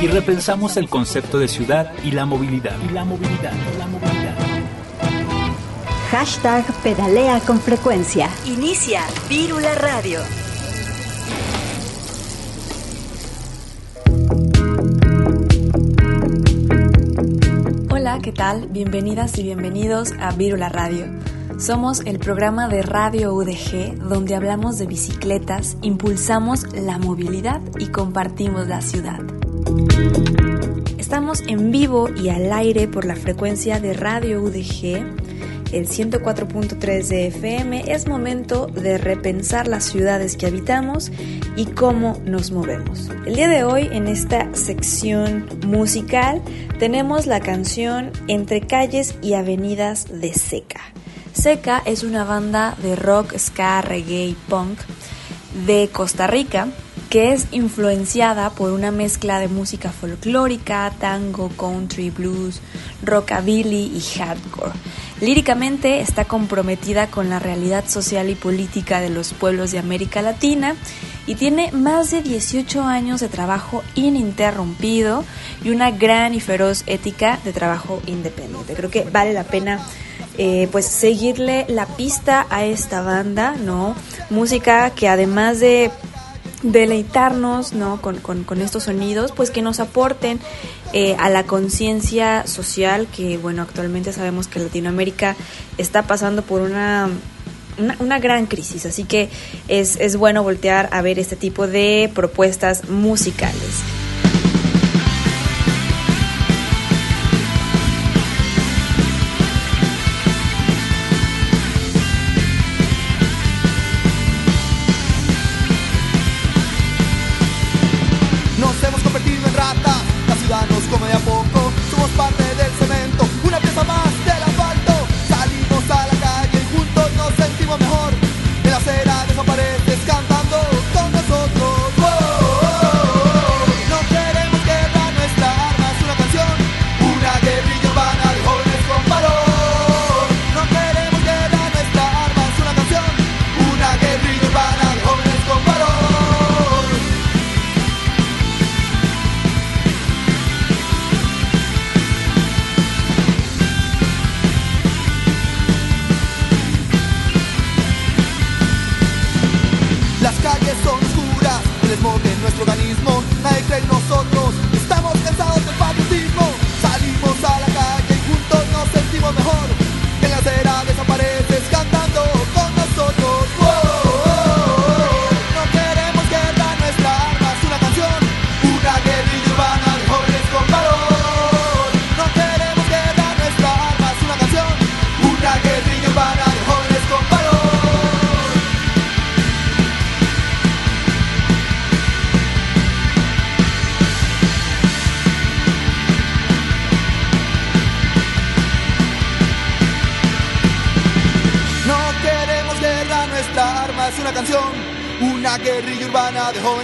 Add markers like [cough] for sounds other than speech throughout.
y repensamos el concepto de ciudad y la movilidad. Y la movilidad, la movilidad. Hashtag pedalea con frecuencia. Inicia Vírula Radio. Hola, ¿qué tal? Bienvenidas y bienvenidos a Vírula Radio. Somos el programa de Radio UDG donde hablamos de bicicletas, impulsamos la movilidad y compartimos la ciudad. Estamos en vivo y al aire por la frecuencia de Radio UDG, el 104.3 de FM. Es momento de repensar las ciudades que habitamos y cómo nos movemos. El día de hoy, en esta sección musical, tenemos la canción Entre calles y avenidas de Seca. Seca es una banda de rock, ska, reggae y punk de Costa Rica que es influenciada por una mezcla de música folclórica, tango, country, blues, rockabilly y hardcore. Líricamente está comprometida con la realidad social y política de los pueblos de América Latina y tiene más de 18 años de trabajo ininterrumpido y una gran y feroz ética de trabajo independiente. Creo que vale la pena eh, pues seguirle la pista a esta banda, ¿no? Música que además de deleitarnos ¿no? con, con, estos sonidos, pues que nos aporten eh, a la conciencia social que, bueno, actualmente sabemos que Latinoamérica está pasando por una, una, una, gran crisis, así que es, es bueno voltear a ver este tipo de propuestas musicales.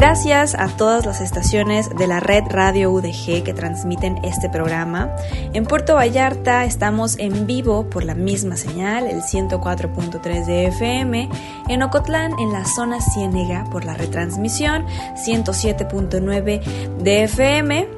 Gracias a todas las estaciones de la red Radio UDG que transmiten este programa. En Puerto Vallarta estamos en vivo por la misma señal, el 104.3 de FM. En Ocotlán, en la zona Ciénega, por la retransmisión, 107.9 de FM.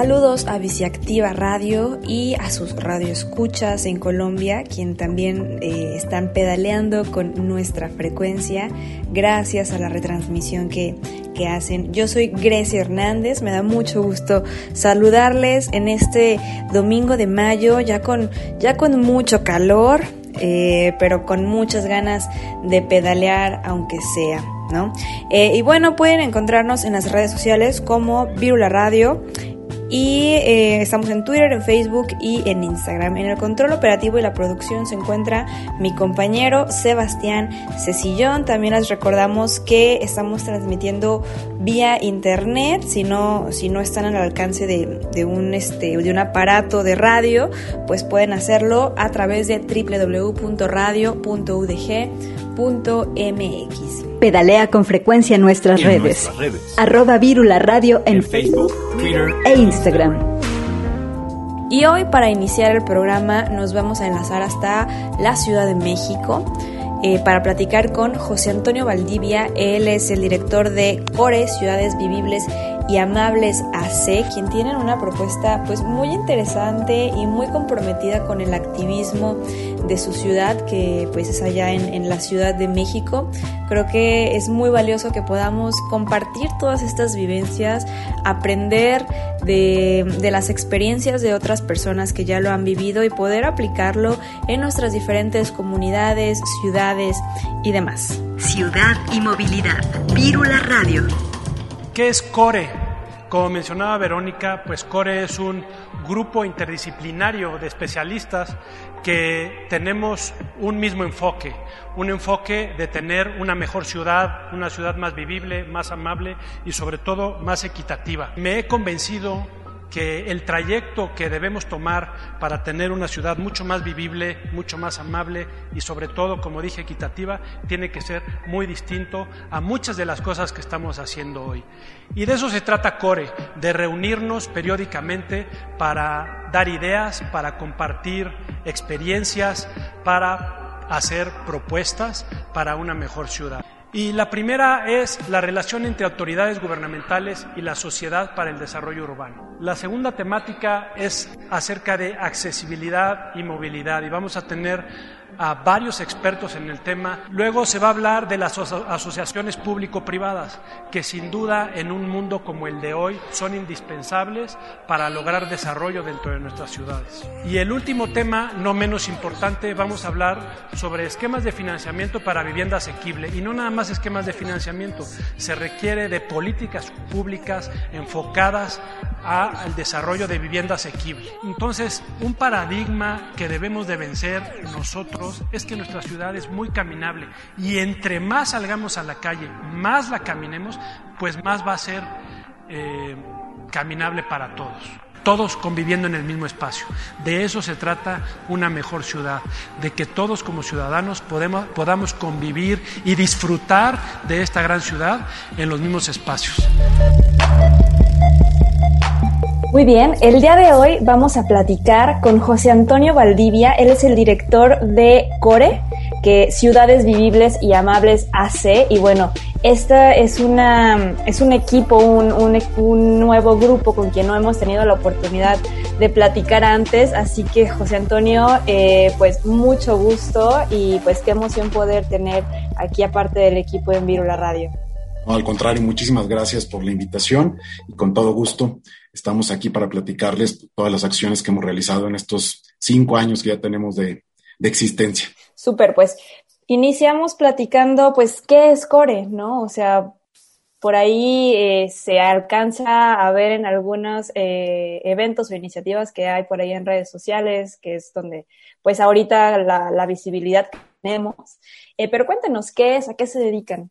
Saludos a Biciactiva Radio y a sus radioescuchas en Colombia, quien también eh, están pedaleando con nuestra frecuencia gracias a la retransmisión que, que hacen. Yo soy Grecia Hernández, me da mucho gusto saludarles en este domingo de mayo, ya con, ya con mucho calor, eh, pero con muchas ganas de pedalear, aunque sea. ¿No? Eh, y bueno, pueden encontrarnos en las redes sociales como Virula Radio, y eh, estamos en Twitter, en Facebook y en Instagram. En el control operativo y la producción se encuentra mi compañero Sebastián Cecillón. También les recordamos que estamos transmitiendo vía internet. Si no, si no están al alcance de, de un, este, de un aparato de radio, pues pueden hacerlo a través de www.radio.udg.mx. Pedalea con frecuencia en nuestras, redes. Arroba Virula Radio en, Facebook, Twitter e Instagram. Y hoy para iniciar el programa nos vamos a enlazar hasta la Ciudad de México. Eh, para platicar con José Antonio Valdivia. Él es el director de Core Ciudades Vivibles y Amables AC, quien tienen una propuesta pues muy interesante y muy comprometida con el activismo de su ciudad, que pues es allá en, la Ciudad de México. Creo que es muy valioso que podamos compartir todas estas vivencias, aprender de, de las experiencias de otras personas que ya lo han vivido y poder aplicarlo en nuestras diferentes comunidades, ciudades y demás. Ciudad y movilidad. Vírula Radio. ¿Qué es CORE? Como mencionaba Verónica, pues CORE es un grupo interdisciplinario de especialistas que tenemos un mismo enfoque, un enfoque de tener una mejor ciudad, una ciudad más vivible, más amable y sobre todo más equitativa. Me he convencido que el trayecto que debemos tomar para tener una ciudad mucho más vivible, mucho más amable y sobre todo, como dije, equitativa, tiene que ser muy distinto a muchas de las cosas que estamos haciendo hoy. Y de eso se trata Core, de reunirnos periódicamente para dar ideas, para compartir experiencias, para hacer propuestas para una mejor ciudad. Y la primera es la relación entre autoridades gubernamentales y la sociedad para el desarrollo urbano. La segunda temática es acerca de accesibilidad y movilidad y vamos a tener a varios expertos en el tema. Luego se va a hablar de las asociaciones público-privadas, que sin duda en un mundo como el de hoy son indispensables para lograr desarrollo dentro de nuestras ciudades. Y el último tema, no menos importante, vamos a hablar sobre esquemas de financiamiento para vivienda asequible. Y no nada más esquemas de financiamiento, se requiere de políticas públicas enfocadas al desarrollo de vivienda asequible. Entonces, un paradigma que debemos de vencer nosotros es que nuestra ciudad es muy caminable y entre más salgamos a la calle, más la caminemos, pues más va a ser eh, caminable para todos todos conviviendo en el mismo espacio. De eso se trata una mejor ciudad, de que todos como ciudadanos podamos convivir y disfrutar de esta gran ciudad en los mismos espacios. Muy bien, el día de hoy vamos a platicar con José Antonio Valdivia, él es el director de CORE, que Ciudades Vivibles y Amables AC, y bueno, esta es, una, es un equipo, un, un, nuevo grupo con quien no hemos tenido la oportunidad de platicar antes, así que José Antonio, eh, pues mucho gusto y pues qué emoción poder tener aquí aparte del equipo en Virula Radio. al contrario, muchísimas gracias por la invitación y con todo gusto Estamos aquí para platicarles todas las acciones que hemos realizado en estos cinco años que ya tenemos de, existencia. Súper, pues iniciamos platicando, pues, ¿qué es Core? ¿No? O sea, por ahí eh, se alcanza a ver en algunos eh, eventos o iniciativas que hay por ahí en redes sociales, que es donde, pues, ahorita la, visibilidad que tenemos. Eh, pero cuéntenos, ¿qué es? ¿A qué se dedican?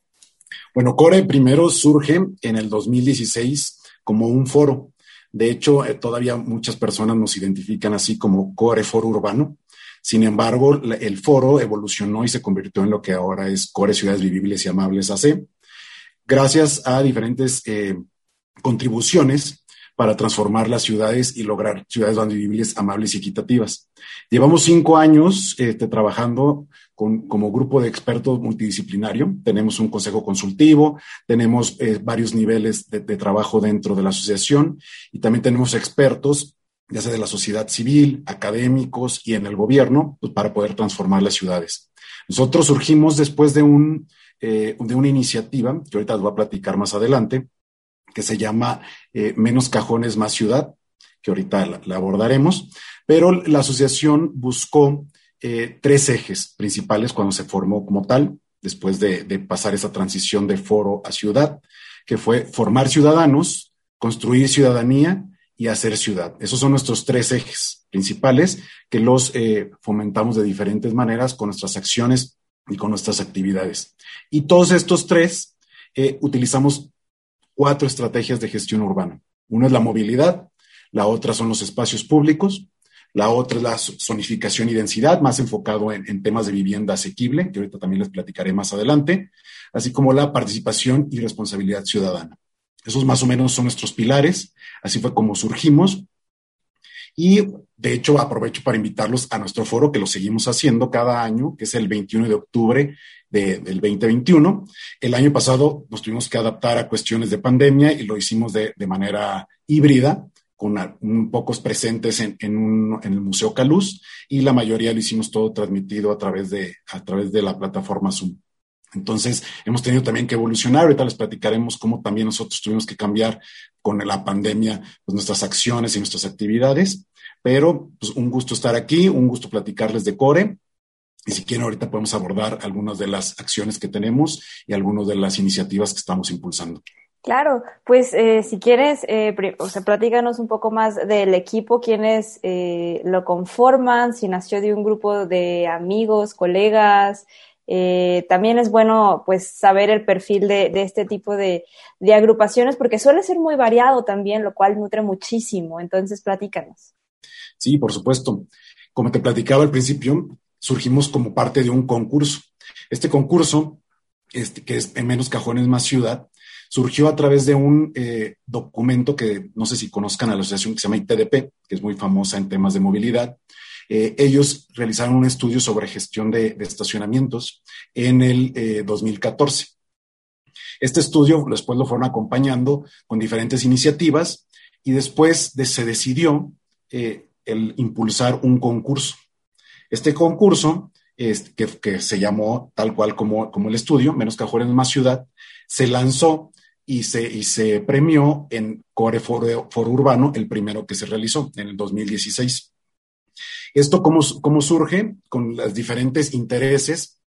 Bueno, Core primero surge en el 2016 como un foro de hecho, eh, todavía muchas personas nos identifican así como Core Foro Urbano. Sin embargo, el foro evolucionó y se convirtió en lo que ahora es Core Ciudades Vivibles y Amables AC, gracias a diferentes eh, contribuciones para transformar las ciudades y lograr ciudades más vivibles, amables y equitativas. Llevamos cinco años este, trabajando como grupo de expertos multidisciplinario. Tenemos un consejo consultivo, tenemos eh, varios niveles de, trabajo dentro de la asociación y también tenemos expertos, ya sea de la sociedad civil, académicos y en el gobierno, pues, para poder transformar las ciudades. Nosotros surgimos después de un de una iniciativa que ahorita les voy a platicar más adelante, que se llama Menos Cajones, Más Ciudad, que ahorita la abordaremos, pero la asociación buscó tres ejes principales cuando se formó como tal después de, pasar esa transición de foro a ciudad, que fue formar ciudadanos, construir ciudadanía y hacer ciudad. Esos son nuestros tres ejes principales que los eh, fomentamos de diferentes maneras con nuestras acciones y con nuestras actividades. Y todos estos tres eh, utilizamos cuatro estrategias de gestión urbana. Una es la movilidad, la otra son los espacios públicos, la otra es la zonificación y densidad, más enfocado en, temas de vivienda asequible, que ahorita también les platicaré más adelante, así como la participación y responsabilidad ciudadana. Esos más o menos son nuestros pilares, así fue como surgimos. Y de hecho aprovecho para invitarlos a nuestro foro, que lo seguimos haciendo cada año, que es el 21 de octubre del 2021. El año pasado nos tuvimos que adaptar a cuestiones de pandemia y lo hicimos de, de manera híbrida con pocos presentes en, en, el Museo Caluz y la mayoría lo hicimos todo transmitido a través de, a través de la plataforma Zoom. Entonces, hemos tenido también que evolucionar. Ahorita les platicaremos cómo también nosotros tuvimos que cambiar con la pandemia pues, nuestras acciones y nuestras actividades. Pero, pues, un gusto estar aquí, un gusto platicarles de Core. Y si quieren, ahorita podemos abordar algunas de las acciones que tenemos y algunas de las iniciativas que estamos impulsando. Claro, pues eh, si quieres, eh, o sea, platícanos un poco más del equipo, quiénes eh, lo conforman, si nació de un grupo de amigos, colegas. Eh, también es bueno, pues, saber el perfil de, este tipo de, de, agrupaciones, porque suele ser muy variado también, lo cual nutre muchísimo. Entonces, platícanos. Sí, por supuesto. Como te platicaba al principio, surgimos como parte de un concurso. Este concurso, este, que es en menos cajones más ciudad, surgió a través de un eh, documento que no sé si conozcan a la asociación que se llama ITDP, que es muy famosa en temas de movilidad. Eh, ellos realizaron un estudio sobre gestión de, estacionamientos en el 2014. Eh, este estudio después lo fueron acompañando con diferentes iniciativas y después se decidió el impulsar un concurso. Este concurso, que, se llamó tal cual como, como el estudio, Menos Cajones Más Ciudad, se lanzó y se, y se premió en Core Foro, Urbano, el primero que se realizó en el 2016. Esto cómo, cómo surge con los diferentes intereses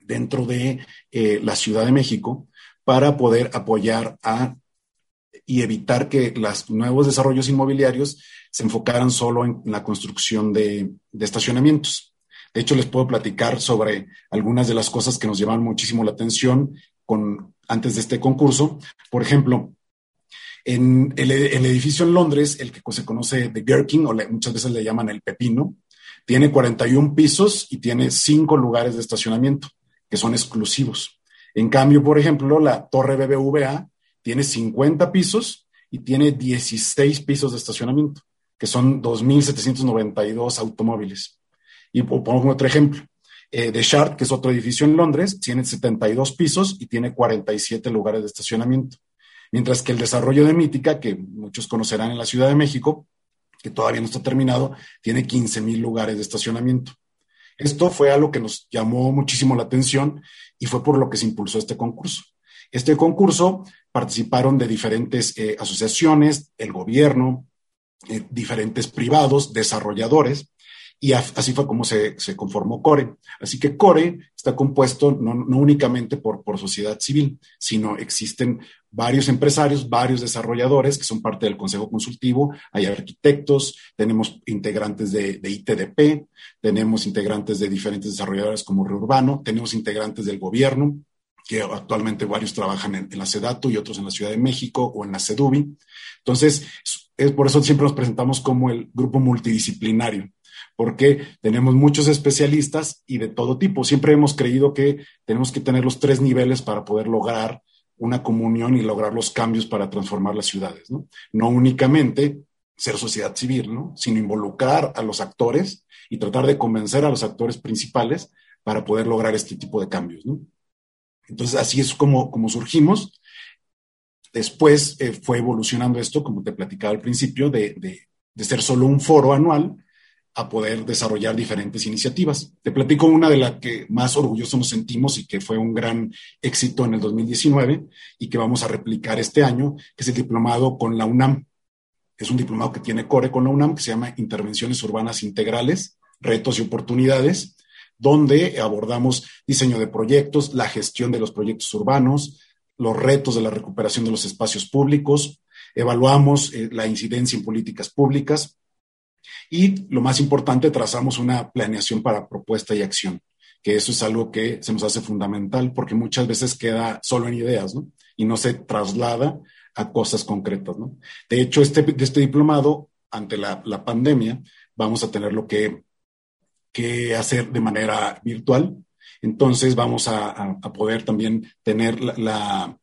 dentro de eh, la Ciudad de México para poder apoyar a y evitar que los nuevos desarrollos inmobiliarios se enfocaran solo en la construcción de, de, estacionamientos. De hecho, les puedo platicar sobre algunas de las cosas que nos llevan muchísimo la atención con, antes de este concurso. Por ejemplo, en el, edificio en Londres, el que se conoce de Gherkin, o muchas veces le llaman el Pepino, tiene 41 pisos y tiene 5 lugares de estacionamiento, que son exclusivos. En cambio, por ejemplo, la Torre BBVA tiene 50 pisos y tiene 16 pisos de estacionamiento, que son 2.792 automóviles. Y pongo otro ejemplo. Eh, de Shard, que es otro edificio en Londres, tiene 72 pisos y tiene 47 lugares de estacionamiento. Mientras que el desarrollo de Mítica, que muchos conocerán en la Ciudad de México, que todavía no está terminado, tiene 15 mil lugares de estacionamiento. Esto fue algo que nos llamó muchísimo la atención y fue por lo que se impulsó este concurso. Este concurso participaron de diferentes eh, asociaciones, el gobierno, eh, diferentes privados, desarrolladores, y así fue como se, conformó CORE. Así que CORE está compuesto no, únicamente por, por, sociedad civil, sino existen varios empresarios, varios desarrolladores que son parte del Consejo Consultivo, hay arquitectos, tenemos integrantes de, ITDP, tenemos integrantes de diferentes desarrolladores como Reurbano, tenemos integrantes del gobierno, que actualmente varios trabajan en, en, la SEDATU y otros en la Ciudad de México o en la SEDUBI. Entonces, es por eso siempre nos presentamos como el grupo multidisciplinario porque tenemos muchos especialistas y de todo tipo. Siempre hemos creído que tenemos que tener los tres niveles para poder lograr una comunión y lograr los cambios para transformar las ciudades, ¿no? No únicamente ser sociedad civil, ¿no? Sino involucrar a los actores y tratar de convencer a los actores principales para poder lograr este tipo de cambios, ¿no? Entonces, así es como, como surgimos. Después eh, fue evolucionando esto, como te platicaba al principio, de, de, de ser solo un foro anual a poder desarrollar diferentes iniciativas. Te platico una de las que más orgullosos nos sentimos y que fue un gran éxito en el 2019 y que vamos a replicar este año, que es el diplomado con la UNAM. Es un diplomado que tiene core con la UNAM que se llama Intervenciones Urbanas Integrales, Retos y Oportunidades, donde abordamos diseño de proyectos, la gestión de los proyectos urbanos, los retos de la recuperación de los espacios públicos, evaluamos eh, la incidencia en políticas públicas, y lo más importante, trazamos una planeación para propuesta y acción, que eso es algo que se nos hace fundamental porque muchas veces queda solo en ideas, ¿no? Y no se traslada a cosas concretas, ¿no? De hecho, este, este diplomado, ante la, pandemia, vamos a tenerlo que, que hacer de manera virtual. Entonces vamos a, poder también tener la,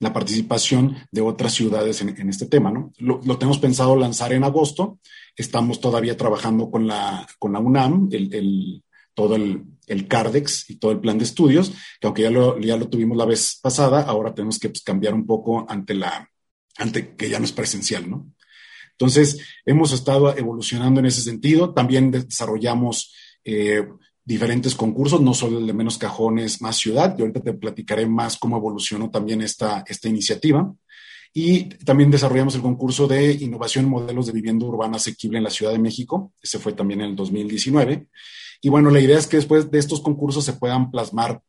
la, participación de otras ciudades en, este tema, ¿no? Lo, lo, tenemos pensado lanzar en agosto Estamos todavía trabajando con la, con la UNAM, el, todo el, el, CARDEX y todo el plan de estudios, que aunque ya lo, ya lo tuvimos la vez pasada, ahora tenemos que pues, cambiar un poco ante la, ante que ya no es presencial, ¿no? Entonces, hemos estado evolucionando en ese sentido. También desarrollamos eh, diferentes concursos, no solo el de menos cajones, más ciudad. Y ahorita te platicaré más cómo evolucionó también esta, esta iniciativa. Y también desarrollamos el concurso de innovación modelos de vivienda urbana asequible en la Ciudad de México. Ese fue también en el 2019. Y bueno, la idea es que después de estos concursos se puedan plasmar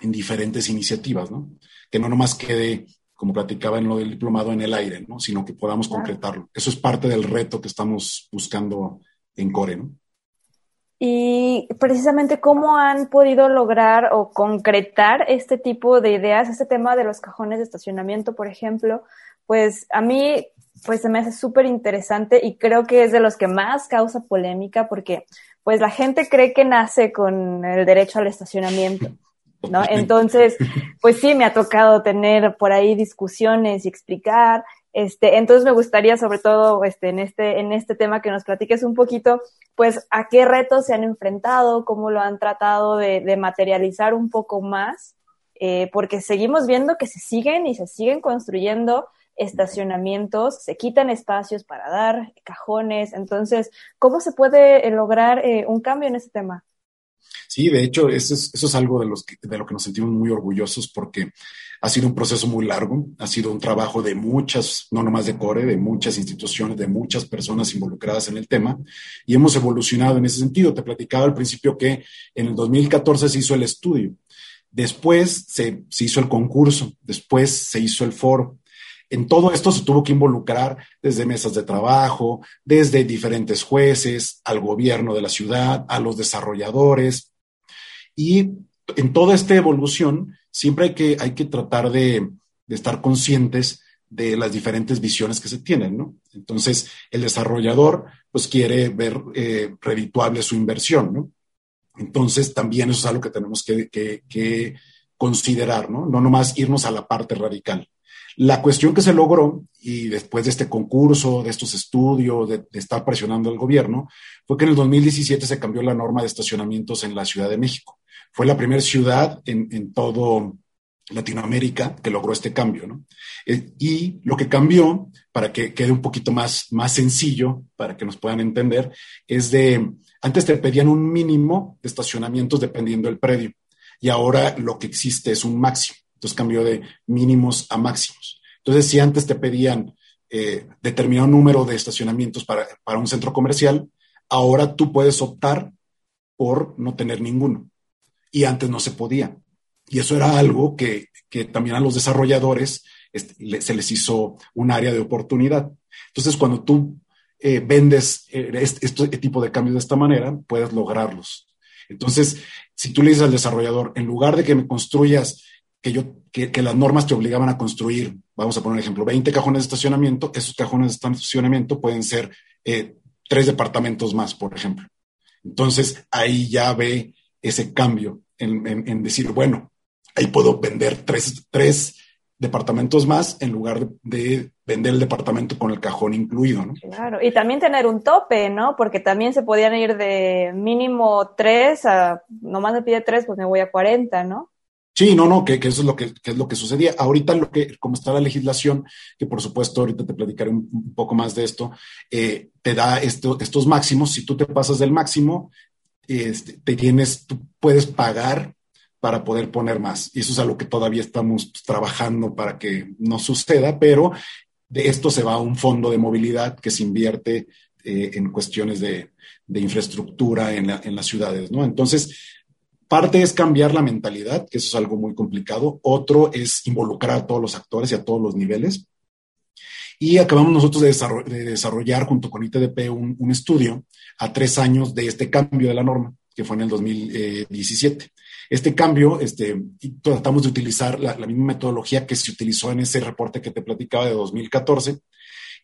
en diferentes iniciativas, ¿no? Que no nomás quede, como platicaba en lo del diplomado, en el aire, ¿no? Sino que podamos concretarlo. Eso es parte del reto que estamos buscando en Core, ¿no? Y precisamente cómo han podido lograr o concretar este tipo de ideas, este tema de los cajones de estacionamiento, por ejemplo, pues a mí pues se me hace súper interesante y creo que es de los que más causa polémica porque pues la gente cree que nace con el derecho al estacionamiento, ¿no? [laughs] Entonces, pues sí, me ha tocado tener por ahí discusiones y explicar este, entonces me gustaría, sobre todo, este, en este, en este tema que nos platiques un poquito, pues, a qué retos se han enfrentado, cómo lo han tratado de, materializar un poco más, eh, porque seguimos viendo que se siguen y se siguen construyendo estacionamientos, se quitan espacios para dar cajones. Entonces, ¿cómo se puede eh, lograr eh, un cambio en este tema? Sí, de hecho, eso es, algo de, de lo que nos sentimos muy orgullosos porque ha sido un proceso muy largo, ha sido un trabajo de muchas, no nomás de Core, de muchas instituciones, de muchas personas involucradas en el tema y hemos evolucionado en ese sentido. Te platicaba al principio que en el 2014 se hizo el estudio, después se, se hizo el concurso, después se hizo el foro. En todo esto se tuvo que involucrar desde mesas de trabajo, desde diferentes jueces, al gobierno de la ciudad, a los desarrolladores. Y en toda esta evolución siempre hay que, hay que tratar de, estar conscientes de las diferentes visiones que se tienen, ¿no? Entonces, el desarrollador, pues, quiere ver eh, su inversión, ¿no? Entonces, también eso es algo que tenemos que, considerar, ¿no? No nomás irnos a la parte radical. La cuestión que se logró, y después de este concurso, de estos estudios, de, estar presionando al gobierno, fue que en el 2017 se cambió la norma de estacionamientos en la Ciudad de México. Fue la primera ciudad en, en, todo Latinoamérica que logró este cambio, ¿no? Eh, y lo que cambió, para que quede un poquito más, más sencillo, para que nos puedan entender, es de, antes te pedían un mínimo de estacionamientos dependiendo del predio, y ahora lo que existe es un máximo. Entonces cambió de mínimos a máximos. Entonces, si antes te pedían eh, determinado número de estacionamientos para, para un centro comercial, ahora tú puedes optar por no tener ninguno y antes no se podía. Y eso era algo que, también a los desarrolladores este, se les hizo un área de oportunidad. Entonces, cuando tú eh, vendes eh, este, este, tipo de cambios de esta manera, puedes lograrlos. Entonces, si tú le dices al desarrollador, en lugar de que me construyas, que, yo, que, las normas te obligaban a construir, vamos a poner un ejemplo, 20 cajones de estacionamiento, esos cajones de estacionamiento pueden ser eh, tres departamentos más, por ejemplo. Entonces, ahí ya ve ese cambio en, decir, bueno, ahí puedo vender tres, tres departamentos más en lugar de, vender el departamento con el cajón incluido, ¿no? Claro, y también tener un tope, ¿no? Porque también se podían ir de mínimo tres a, nomás me pide tres, pues me voy a 40, ¿no? Sí, no, no, que, eso es lo que, es lo que sucedía. Ahorita lo que, como está la legislación, que por supuesto ahorita te platicaré un, poco más de esto, eh, te da estos máximos. Si tú te pasas del máximo, este, te tienes, tú puedes pagar para poder poner más. Y eso es algo que todavía estamos trabajando para que no suceda, pero de esto se va a un fondo de movilidad que se invierte eh, en cuestiones de, infraestructura en, en, las ciudades, ¿no? Entonces, Parte es cambiar la mentalidad, que eso es algo muy complicado. Otro es involucrar a todos los actores y a todos los niveles. Y acabamos nosotros de, desarrollar junto con ITDP un, estudio a tres años de este cambio de la norma, que fue en el 2017. Este cambio, este, tratamos de utilizar la, misma metodología que se utilizó en ese reporte que te platicaba de 2014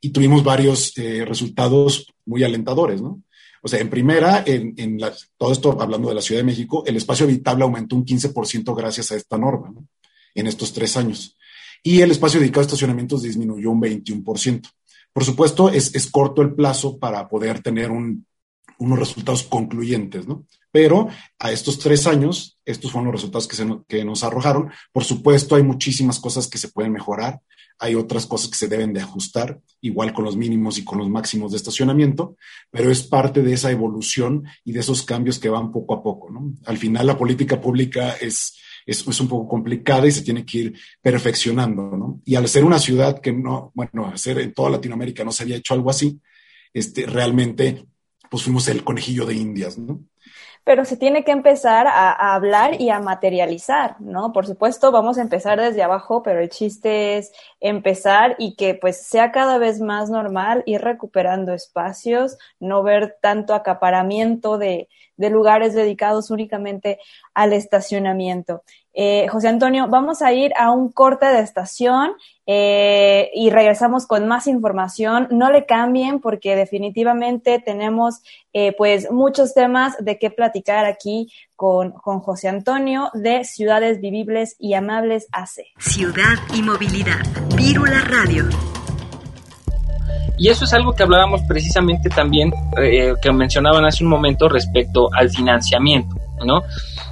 y tuvimos varios eh, resultados muy alentadores, ¿no? O sea, en primera, en, todo esto hablando de la Ciudad de México, el espacio habitable aumentó un 15% gracias a esta norma en estos tres años. Y el espacio dedicado a estacionamientos disminuyó un 21%. Por supuesto, es, corto el plazo para poder tener unos resultados concluyentes, ¿no? Pero a estos tres años, estos fueron los resultados que, que nos arrojaron. Por supuesto, hay muchísimas cosas que se pueden mejorar hay otras cosas que se deben de ajustar, igual con los mínimos y con los máximos de estacionamiento, pero es parte de esa evolución y de esos cambios que van poco a poco. ¿no? Al final la política pública es, es, es, un poco complicada y se tiene que ir perfeccionando. ¿no? Y al ser una ciudad que no, bueno, ser en toda Latinoamérica no se había hecho algo así, este, realmente pues fuimos el conejillo de Indias, ¿no? Pero se tiene que empezar a, hablar y a materializar, ¿no? Por supuesto, vamos a empezar desde abajo, pero el chiste es empezar y que pues sea cada vez más normal ir recuperando espacios, no ver tanto acaparamiento de, de lugares dedicados únicamente al estacionamiento. Eh, José Antonio, vamos a ir a un corte de estación eh, y regresamos con más información. No le cambien porque definitivamente tenemos eh, pues muchos temas de qué platicar aquí con, con José Antonio de Ciudades Vivibles y Amables AC. Ciudad y Movilidad. Vírula Radio. Y eso es algo que hablábamos precisamente también, que mencionaban hace un momento respecto al financiamiento, ¿no?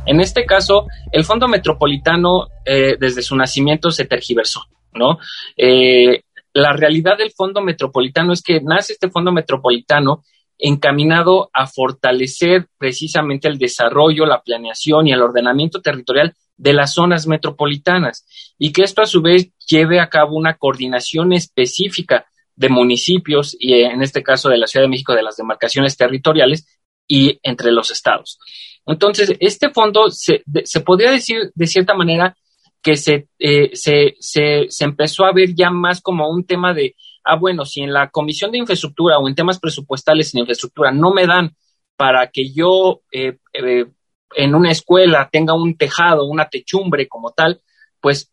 En este caso, el Fondo Metropolitano eh, desde su nacimiento se tergiversó, ¿no? Eh, la realidad del Fondo Metropolitano es que nace este Fondo Metropolitano encaminado a fortalecer precisamente el desarrollo, la planeación y el ordenamiento territorial de las zonas metropolitanas y que esto a su vez lleve a cabo una coordinación específica de municipios y en este caso de la Ciudad de México de las demarcaciones territoriales y entre los estados. Entonces, este fondo se, se podría decir de cierta manera que se, eh, se, se, se, empezó a ver ya más como un tema de, ah, bueno, si en la Comisión de Infraestructura o en temas presupuestales en infraestructura no me dan para que yo eh, eh, en una escuela tenga un tejado, una techumbre como tal, pues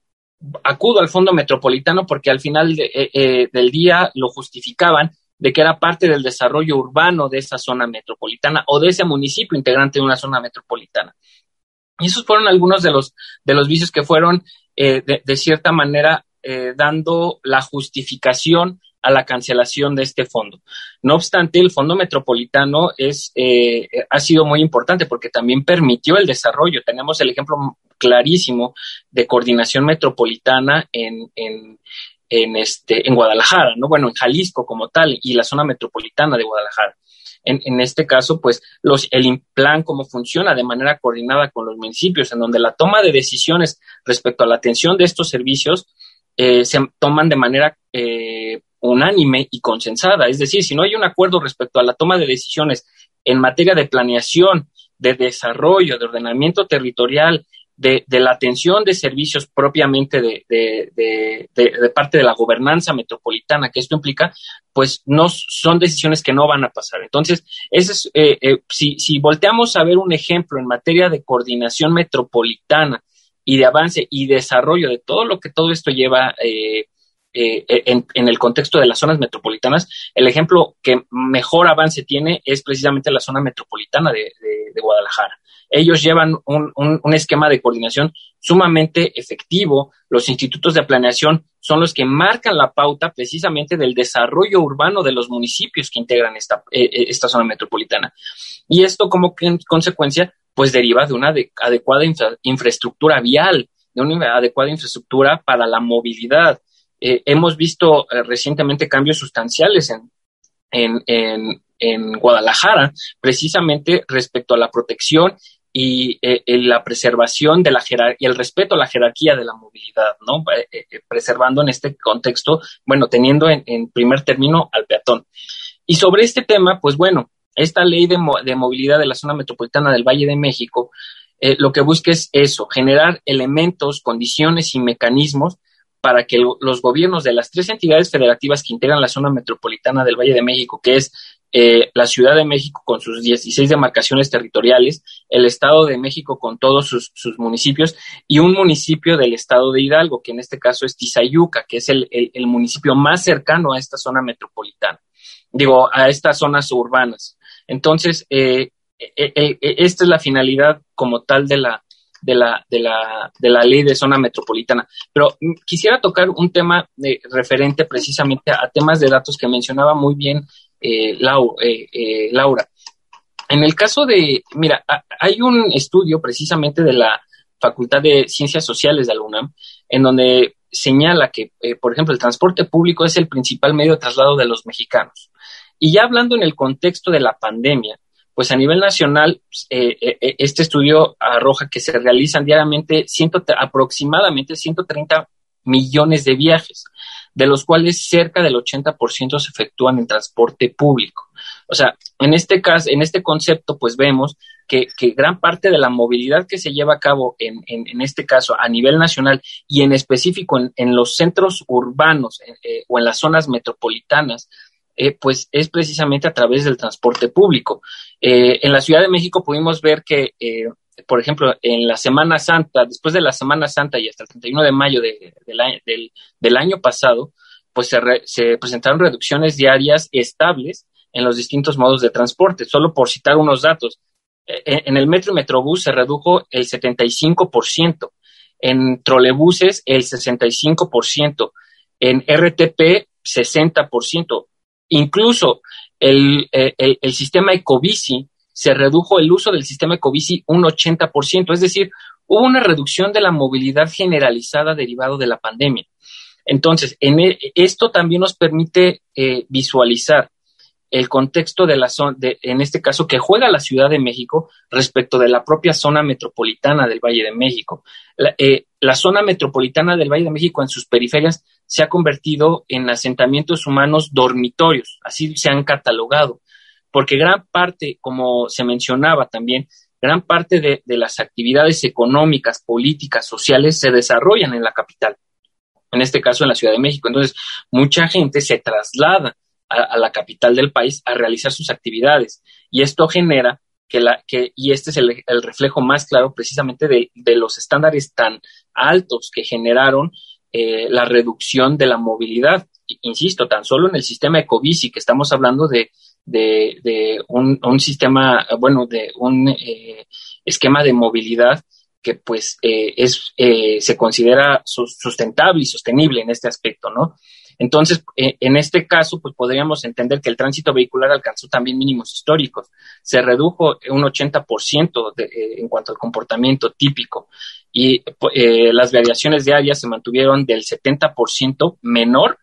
acudo al Fondo Metropolitano porque al final del día lo justificaban de que era parte del desarrollo urbano de esa zona metropolitana o de ese municipio integrante de una zona metropolitana. Y esos fueron algunos de los, de los vicios que fueron, eh, de, cierta manera, eh, dando la justificación a la cancelación de este fondo. No obstante, el fondo metropolitano es, eh, ha sido muy importante porque también permitió el desarrollo. Tenemos el ejemplo clarísimo de coordinación metropolitana en, en, en, este, en Guadalajara, ¿no? Bueno, en Jalisco como tal y la zona metropolitana de Guadalajara. En, en, este caso, pues los, el plan, cómo funciona de manera coordinada con los municipios, en donde la toma de decisiones respecto a la atención de estos servicios eh, se toman de manera eh, unánime y consensada. Es decir, si no hay un acuerdo respecto a la toma de decisiones en materia de planeación, de desarrollo, de ordenamiento territorial de, la atención de servicios propiamente de, de, parte de la gobernanza metropolitana que esto implica, pues no son decisiones que no van a pasar. Entonces, ese es, eh, eh, si, si volteamos a ver un ejemplo en materia de coordinación metropolitana y de avance y desarrollo de todo lo que todo esto lleva eh, en, en, el contexto de las zonas metropolitanas, el ejemplo que mejor avance tiene es precisamente la zona metropolitana de, Guadalajara. Ellos llevan un, esquema de coordinación sumamente efectivo. Los institutos de planeación son los que marcan la pauta precisamente del desarrollo urbano de los municipios que integran esta, eh, eh, esta zona metropolitana. Y esto como consecuencia pues deriva de una adecuada infraestructura vial de una adecuada infraestructura para la movilidad. Eh, hemos visto eh, recientemente cambios sustanciales en, en, en, Guadalajara, precisamente respecto a la protección y eh, la preservación de la y el respeto a la jerarquía de la movilidad, ¿no? preservando en este contexto, bueno, teniendo en, en, primer término al peatón. Y sobre este tema, pues bueno, esta ley de, de movilidad de la zona metropolitana del Valle de México, lo que busca es eso, generar elementos, condiciones y mecanismos para que los gobiernos de las tres entidades federativas que integran la zona metropolitana del Valle de México, que es eh, la Ciudad de México con sus 16 demarcaciones territoriales, el Estado de México con todos sus, municipios y un municipio del Estado de Hidalgo, que en este caso es Tizayuca, que es el, municipio más cercano a esta zona metropolitana, digo, a estas zonas urbanas. Entonces, eh, eh, esta es la finalidad como tal de la, de la, de la, de la ley de zona metropolitana. Pero quisiera tocar un tema de, referente precisamente a temas de datos que mencionaba muy bien eh, eh, eh, Laura. En el caso de, mira, hay un estudio precisamente de la Facultad de Ciencias Sociales de la UNAM, en donde señala que, por ejemplo, el transporte público es el principal medio de traslado de los mexicanos. Y ya hablando en el contexto de la pandemia, pues a nivel nacional, eh, eh, eh, este estudio arroja que se realizan diariamente aproximadamente 130 millones de viajes, de los cuales cerca del 80% se efectúan en transporte público. O sea, en este caso, en este concepto, pues vemos que, gran parte de la movilidad que se lleva a cabo en, en, este caso a nivel nacional y en específico en, los centros urbanos o en las zonas metropolitanas, eh, pues es precisamente a través del transporte público. Eh, en la Ciudad de México pudimos ver que, eh, por ejemplo, en la Semana Santa, después de la Semana Santa y hasta el 31 de mayo del, año pasado, pues se, presentaron reducciones diarias estables en los distintos modos de transporte. Solo por citar unos datos, en el metro y metrobús se redujo el 75%, en trolebuses el 65%, en RTP 60%, Incluso el, eh, el, el, sistema Ecobici se redujo el uso del sistema Ecobici un 80%, es decir, hubo una reducción de la movilidad generalizada derivado de la pandemia. Entonces, en e, esto también nos permite eh, visualizar el contexto de la zona, en este caso, que juega la Ciudad de México respecto de la propia zona metropolitana del Valle de México. La, eh, la zona metropolitana del Valle de México en sus periferias se ha convertido en asentamientos humanos dormitorios, así se han catalogado, porque gran parte, como se mencionaba también, gran parte de, las actividades económicas, políticas, sociales se desarrollan en la capital, en este caso en la Ciudad de México. Entonces, mucha gente se traslada a, la capital del país a realizar sus actividades y esto genera que la, que, y este es el, reflejo más claro precisamente de, de, los estándares tan altos que generaron eh, la reducción de la movilidad. Insisto, tan solo en el sistema Ecobici, que estamos hablando de, de, un, sistema, bueno, de un eh, esquema de movilidad que pues eh, es, se considera sustentable y sostenible en este aspecto, ¿no? Entonces, en este caso, pues podríamos entender que el tránsito vehicular alcanzó también mínimos históricos. Se redujo un 80% en cuanto al comportamiento típico y eh, las variaciones diarias se mantuvieron del 70% menor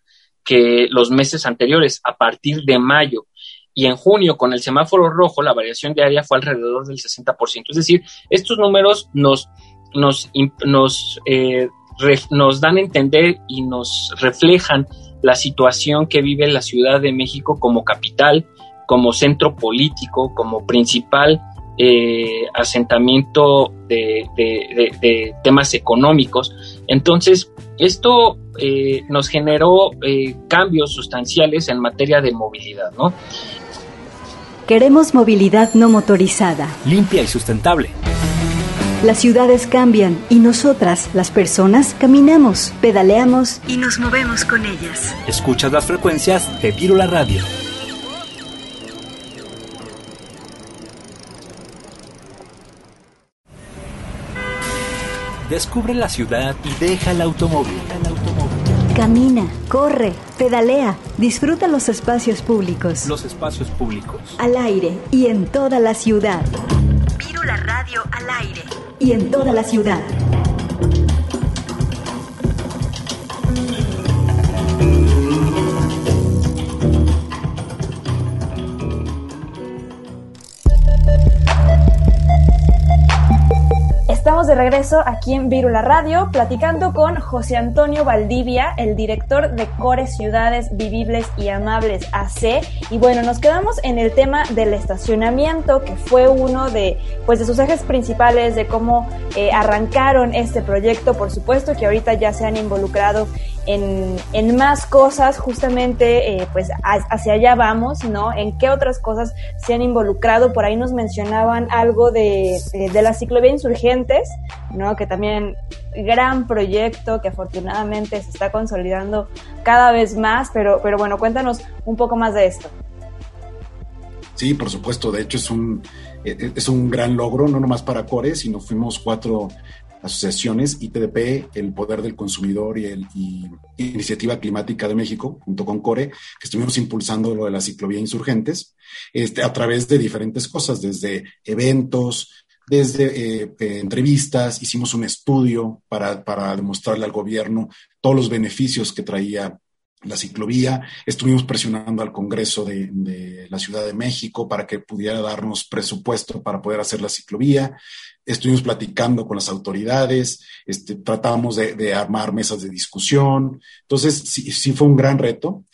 que los meses anteriores, a partir de mayo. Y en junio, con el semáforo rojo, la variación diaria fue alrededor del 60%. Es decir, estos números nos, nos, nos, eh, nos dan a entender y nos reflejan la situación que vive la Ciudad de México como capital, como centro político, como principal eh, asentamiento de, temas económicos. Entonces, esto eh, nos generó eh, cambios sustanciales en materia de movilidad, ¿no? Queremos movilidad no motorizada. Limpia y sustentable. Las ciudades cambian y nosotras, las personas, caminamos, pedaleamos y nos movemos con ellas. Escuchas las frecuencias de Virula Radio. Descubre la ciudad y deja el automóvil. Camina, corre, pedalea, disfruta los espacios públicos. Los espacios públicos. Al aire y en toda la ciudad. la Radio al aire. Y en toda la ciudad. De regreso aquí en Virula Radio, platicando con José Antonio Valdivia, el director de Core Ciudades Vivibles y Amables AC. Y bueno, nos quedamos en el tema del estacionamiento, que fue uno de, pues, de sus ejes principales, de cómo eh, arrancaron este proyecto. Por supuesto que ahorita ya se han involucrado en, en más cosas, justamente, eh, pues hacia allá vamos, ¿no? En qué otras cosas se han involucrado. Por ahí nos mencionaban algo de, eh, de la ciclovía insurgentes, ¿no? Que también gran proyecto que afortunadamente se está consolidando cada vez más, pero, pero bueno, cuéntanos un poco más de esto. Sí, por supuesto, de hecho es un, eh, es un gran logro, no nomás para Core, sino fuimos cuatro asociaciones, ITDP, el Poder del Consumidor y, el, Iniciativa Climática de México, junto con CORE, que estuvimos impulsando lo de la ciclovía insurgentes, este, a través de diferentes cosas, desde eventos, desde eh, eh, entrevistas, hicimos un estudio para, para demostrarle al gobierno todos los beneficios que traía la ciclovía. Estuvimos presionando al Congreso de, la Ciudad de México para que pudiera darnos presupuesto para poder hacer la ciclovía estuvimos platicando con las autoridades, este, tratamos de, armar mesas de discusión. Entonces, sí, fue un gran reto.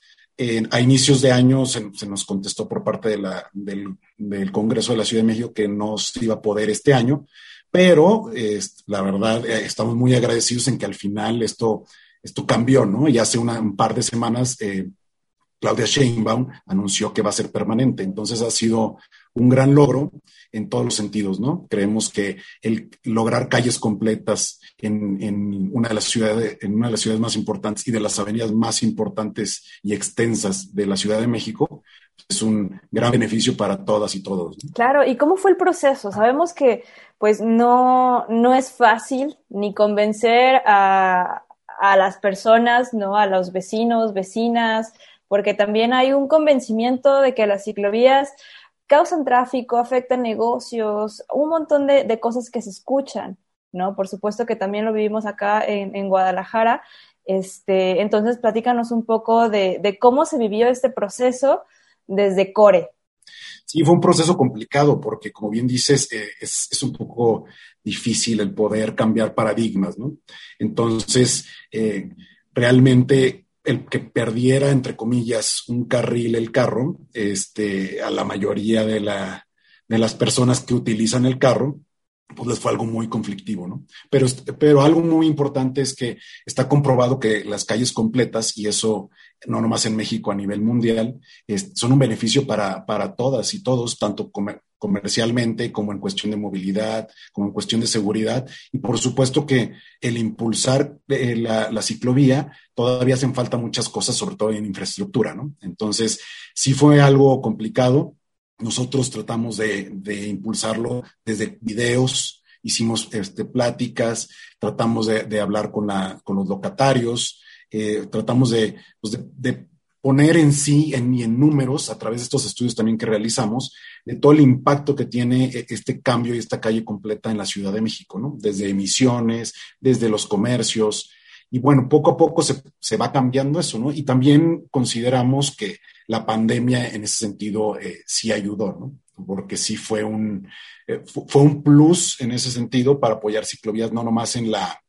a inicios de año se, nos contestó por parte del, Congreso de la Ciudad de México que no se iba a poder este año, pero la verdad eh, estamos muy agradecidos en que al final esto, esto cambió, ¿no? Y hace un par de semanas eh, Claudia Sheinbaum anunció que va a ser permanente. Entonces ha sido un gran logro en todos los sentidos, ¿no? Creemos que el lograr calles completas en, una de las ciudades, en una de las ciudades más importantes y de las avenidas más importantes y extensas de la Ciudad de México es un gran beneficio para todas y todos. Claro, ¿y cómo fue el proceso? Sabemos que pues no, no es fácil ni convencer a, a las personas, ¿no? A los vecinos, vecinas, porque también hay un convencimiento de que las ciclovías causan tráfico, afectan negocios, un montón de, cosas que se escuchan, ¿no? Por supuesto que también lo vivimos acá en, Guadalajara. Este, entonces, platícanos un poco de, cómo se vivió este proceso desde Core. Sí, fue un proceso complicado porque, como bien dices, eh, es, un poco difícil el poder cambiar paradigmas, ¿no? Entonces, eh, realmente el que perdiera, entre comillas, un carril el carro, este, a la mayoría de, la, de las personas que utilizan el carro, pues fue algo muy conflictivo, ¿no? Pero, pero algo muy importante es que está comprobado que las calles completas, y eso no nomás en México, a nivel mundial, son un beneficio para, para todas y todos, tanto comercialmente como en cuestión de movilidad, como en cuestión de seguridad. Y por supuesto que el impulsar eh, la, la, ciclovía, todavía hacen falta muchas cosas, sobre todo en infraestructura, ¿no? Entonces, sí fue algo complicado nosotros tratamos de, impulsarlo desde videos, hicimos este, pláticas, tratamos de, hablar con, la, con los locatarios, eh, tratamos pues, de, poner en sí en, y en números, a través de estos estudios también que realizamos, de todo el impacto que tiene e, este cambio y esta calle completa en la Ciudad de México, ¿no? Desde emisiones, desde los comercios. Y bueno, poco a poco se, se va cambiando eso, ¿no? Y también consideramos que la pandemia en ese sentido eh, sí ayudó, ¿no? Porque sí fue un, eh, fue un plus en ese sentido para apoyar ciclovías, no nomás en la,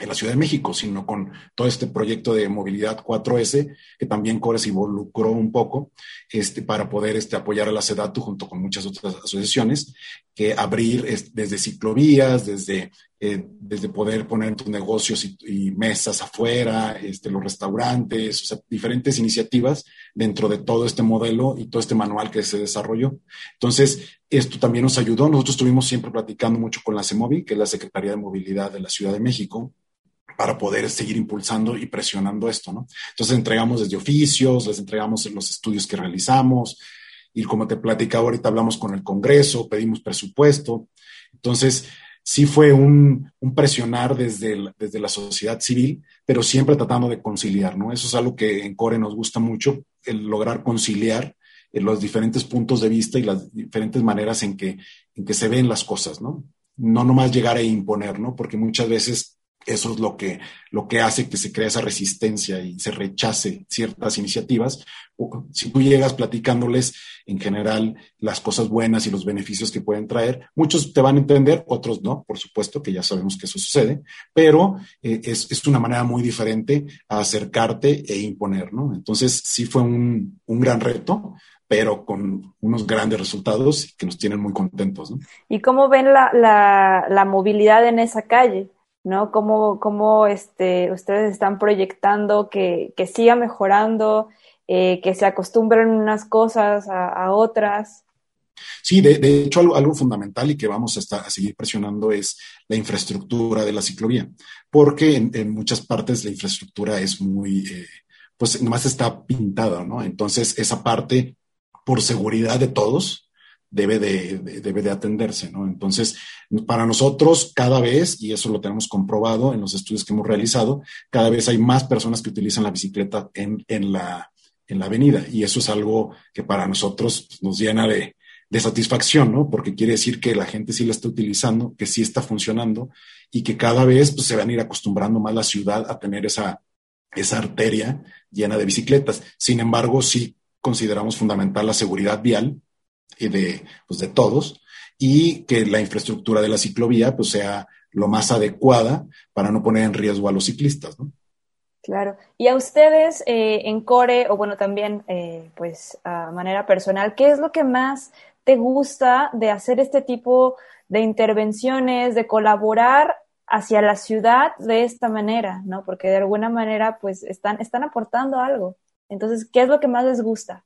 en la Ciudad de México, sino con todo este proyecto de movilidad 4S, que también Cores involucró un poco este, para poder este, apoyar a la SEDATU junto con muchas otras asociaciones, que abrir desde ciclovías, desde, eh, desde poder poner tus negocios y, mesas afuera, este, los restaurantes, o sea, diferentes iniciativas dentro de todo este modelo y todo este manual que se desarrolló. Entonces, esto también nos ayudó. Nosotros estuvimos siempre platicando mucho con la CEMOVI, que es la Secretaría de Movilidad de la Ciudad de México, para poder seguir impulsando y presionando esto, ¿no? Entonces entregamos desde oficios, les entregamos los estudios que realizamos y como te platicaba ahorita hablamos con el Congreso, pedimos presupuesto. Entonces, sí fue un, presionar desde, desde la sociedad civil, pero siempre tratando de conciliar, ¿no? Eso es algo que en Core nos gusta mucho, el lograr conciliar eh, los diferentes puntos de vista y las diferentes maneras en que, en que se ven las cosas, ¿no? No nomás llegar a imponer, ¿no? Porque muchas veces Eso es lo que, lo que hace que se crea esa resistencia y se rechace ciertas iniciativas. Si tú llegas platicándoles en general las cosas buenas y los beneficios que pueden traer, muchos te van a entender, otros no, por supuesto, que ya sabemos que eso sucede, pero eh, es, es, una manera muy diferente a acercarte e imponer, ¿no? Entonces, sí fue un, un gran reto, pero con unos grandes resultados que nos tienen muy contentos. ¿Y cómo ven la, la movilidad en esa calle? ¿No? ¿Cómo, cómo este, ustedes están proyectando que, que siga mejorando, eh, que se acostumbren unas cosas a, otras? Sí, de, hecho algo, algo, fundamental y que vamos a, estar, a, seguir presionando es la infraestructura de la ciclovía, porque en, en muchas partes la infraestructura es muy, eh, pues nomás está pintada, ¿no? Entonces esa parte, por seguridad de todos, debe de, de, debe de atenderse, ¿no? Entonces, para nosotros, cada vez, y eso lo tenemos comprobado en los estudios que hemos realizado, cada vez hay más personas que utilizan la bicicleta en, en, la, en la avenida, y eso es algo que para nosotros nos llena de, de satisfacción, ¿no? Porque quiere decir que la gente sí la está utilizando, que sí está funcionando, y que cada vez pues, se van a ir acostumbrando más la ciudad a tener esa, esa arteria llena de bicicletas. Sin embargo, sí consideramos fundamental la seguridad vial de, pues de todos y que la infraestructura de la ciclovía pues sea lo más adecuada para no poner en riesgo a los ciclistas, ¿no? Claro. Y a ustedes eh, en Core, o bueno, también eh, pues a manera personal, ¿qué es lo que más te gusta de hacer este tipo de intervenciones, de colaborar hacia la ciudad de esta manera, ¿no? Porque de alguna manera pues están, están aportando algo. Entonces, ¿qué es lo que más les gusta?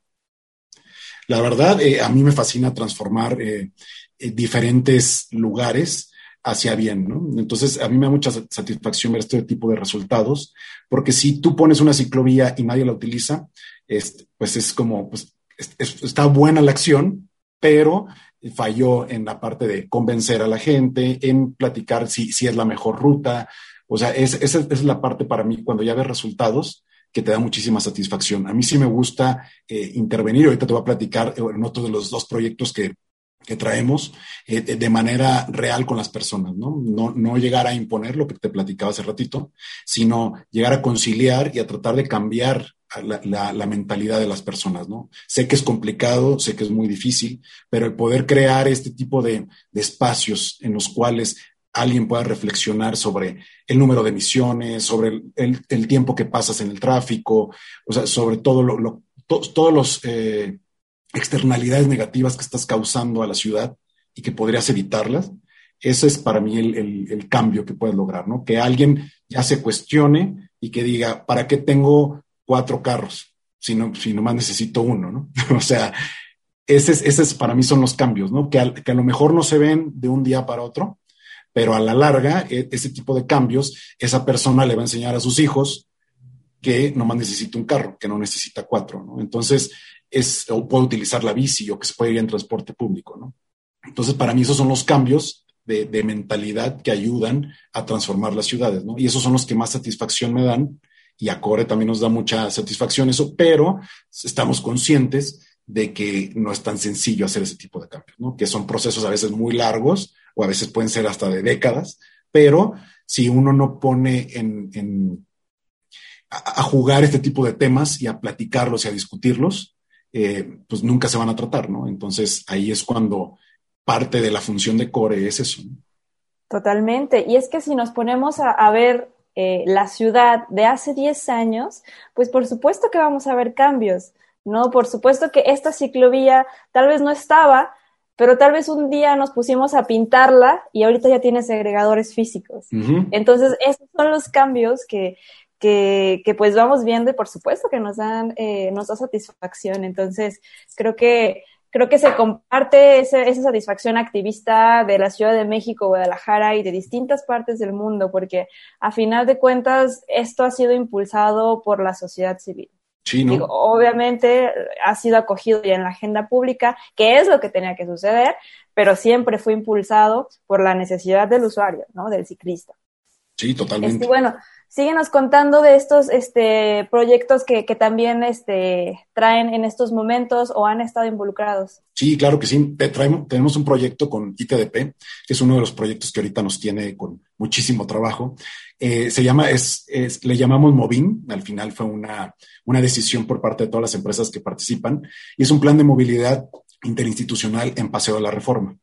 La verdad, eh, a mí me fascina transformar eh, eh, diferentes lugares hacia bien, ¿no? Entonces, a mí me da mucha satisfacción ver este tipo de resultados, porque si tú pones una ciclovía y nadie la utiliza, es, pues es como, pues es, está buena la acción, pero falló en la parte de convencer a la gente, en platicar si, si es la mejor ruta. O sea, es, esa es la parte para mí, cuando ya ves resultados, que te da muchísima satisfacción. A mí sí me gusta eh, intervenir, ahorita te voy a platicar en otro de los dos proyectos que, que traemos eh, de manera real con las personas, ¿no? ¿no? No llegar a imponer lo que te platicaba hace ratito, sino llegar a conciliar y a tratar de cambiar la, la, la, mentalidad de las personas, ¿no? Sé que es complicado, sé que es muy difícil, pero el poder crear este tipo de, de espacios en los cuales alguien pueda reflexionar sobre el número de emisiones, sobre el, tiempo que pasas en el tráfico, o sea, sobre todo lo, lo to, todos los eh, externalidades negativas que estás causando a la ciudad y que podrías evitarlas. Ese es para mí el, cambio que puedes lograr, ¿no? Que alguien ya se cuestione y que diga, ¿para qué tengo cuatro carros si no, si nomás necesito uno, ¿no? [laughs] o sea, ese es, ese es para mí son los cambios, ¿no? Que a lo mejor no se ven de un día para otro, pero a la larga, e, ese tipo de cambios, esa persona le va a enseñar a sus hijos que nomás necesita un carro, que no necesita cuatro, ¿no? Entonces, es, o puede utilizar la bici o que se puede ir en transporte público, ¿no? Entonces, para mí esos son los cambios de, de, mentalidad que ayudan a transformar las ciudades, ¿no? Y esos son los que más satisfacción me dan y a Core también nos da mucha satisfacción eso, pero estamos conscientes de que no es tan sencillo hacer ese tipo de cambios, ¿no? Que son procesos a veces muy largos o a veces pueden ser hasta de décadas, pero si uno no pone en, a, jugar este tipo de temas y a platicarlos y a discutirlos, eh, pues nunca se van a tratar, ¿no? Entonces ahí es cuando parte de la función de core es eso. Totalmente. Y es que si nos ponemos a, a ver eh, la ciudad de hace 10 años, pues por supuesto que vamos a ver cambios, ¿no? Por supuesto que esta ciclovía tal vez no estaba, pero tal vez un día nos pusimos a pintarla y ahorita ya tiene segregadores físicos. Uh -huh. Entonces, esos son los cambios que, que, que, pues vamos viendo y por supuesto que nos dan, eh, nos da satisfacción. Entonces, creo que, creo que se comparte ese, esa satisfacción activista de la Ciudad de México, Guadalajara y de distintas partes del mundo, porque a final de cuentas esto ha sido impulsado por la sociedad civil. Sí, ¿no? Digo, obviamente ha sido acogido ya en la agenda pública, que es lo que tenía que suceder, pero siempre fue impulsado por la necesidad del usuario, ¿no? Del ciclista. Sí, totalmente. Este, bueno, síguenos contando de estos este, proyectos que, que, también este, traen en estos momentos o han estado involucrados. Sí, claro que sí. Traemos, tenemos un proyecto con ITDP, que es uno de los proyectos que ahorita nos tiene con muchísimo trabajo. Eh, se llama, es, es, le llamamos Movin. Al final fue una, una decisión por parte de todas las empresas que participan y es un plan de movilidad interinstitucional en Paseo de la Reforma.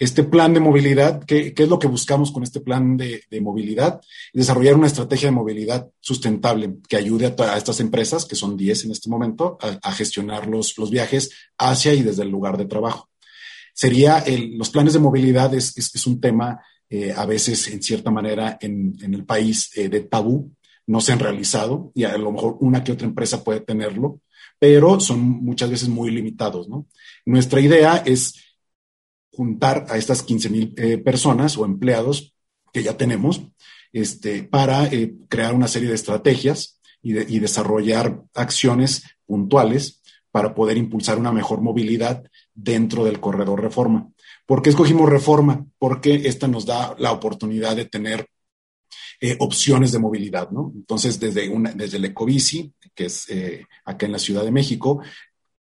Este plan de movilidad, ¿qué, es lo que buscamos con este plan de, movilidad? Desarrollar una estrategia de movilidad sustentable que ayude a, estas empresas, que son 10 en este momento, a, gestionar los, los, viajes hacia y desde el lugar de trabajo. Sería los planes de movilidad es, es, un tema eh, a veces, en cierta manera, en, el país eh, de tabú, no se han realizado y a lo mejor una que otra empresa puede tenerlo, pero son muchas veces muy limitados, ¿no? Nuestra idea es juntar a estas 15 mil eh, personas o empleados que ya tenemos este, para eh, crear una serie de estrategias y, desarrollar acciones puntuales para poder impulsar una mejor movilidad dentro del corredor reforma. ¿Por qué escogimos reforma? Porque esta nos da la oportunidad de tener eh, opciones de movilidad, ¿no? Entonces, desde, una, desde el Ecobici, que es acá en la Ciudad de México,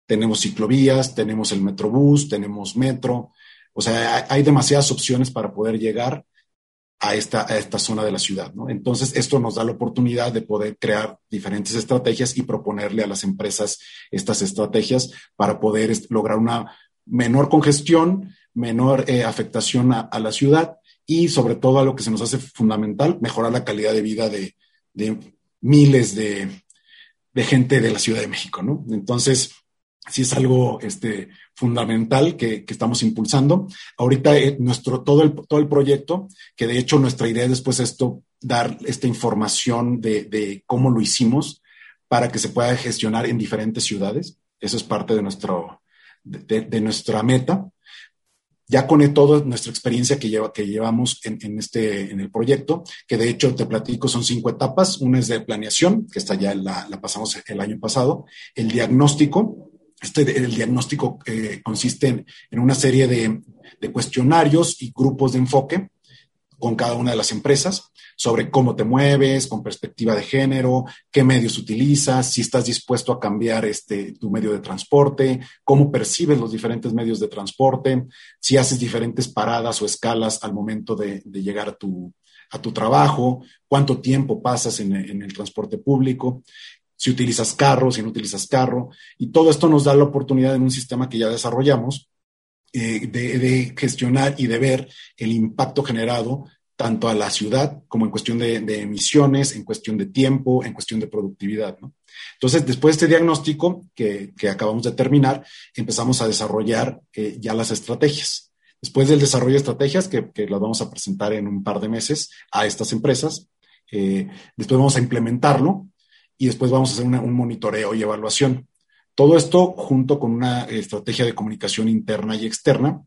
tenemos ciclovías, tenemos el Metrobús, tenemos metro, o sea, hay demasiadas opciones para poder llegar a esta, a esta zona de la ciudad, ¿no? Entonces, esto nos da la oportunidad de poder crear diferentes estrategias y proponerle a las empresas estas estrategias para poder lograr una menor congestión, menor eh, afectación a, la ciudad y sobre todo a lo que se nos hace fundamental, mejorar la calidad de vida de, miles de, de gente de la Ciudad de México, ¿no? Entonces, sí es algo este, fundamental que, estamos impulsando. Ahorita eh, nuestro, todo, el, todo el proyecto, que de hecho nuestra idea después es dar esta información de, cómo lo hicimos para que se pueda gestionar en diferentes ciudades. Eso es parte de, nuestro, de, nuestra meta. Ya con toda nuestra experiencia que, lleva, que llevamos en, este, en el proyecto, que de hecho te platico, son cinco etapas. Una es de planeación, que está ya la, la pasamos el año pasado, el diagnóstico, este, el diagnóstico eh, consiste en, una serie de, cuestionarios y grupos de enfoque con cada una de las empresas sobre cómo te mueves, con perspectiva de género, qué medios utilizas, si estás dispuesto a cambiar este, tu medio de transporte, cómo percibes los diferentes medios de transporte, si haces diferentes paradas o escalas al momento de, llegar a tu, a tu trabajo, cuánto tiempo pasas en, en el transporte público si utilizas carro, si no utilizas carro, y todo esto nos da la oportunidad en un sistema que ya desarrollamos eh, de, gestionar y de ver el impacto generado tanto a la ciudad como en cuestión de, emisiones, en cuestión de tiempo, en cuestión de productividad. Entonces, después de este diagnóstico que, acabamos de terminar, empezamos a desarrollar eh, ya las estrategias. Después del desarrollo de estrategias, que, las vamos a presentar en un par de meses a estas empresas, eh, después vamos a implementarlo y después vamos a hacer un monitoreo y evaluación. Todo esto junto con una estrategia de comunicación interna y externa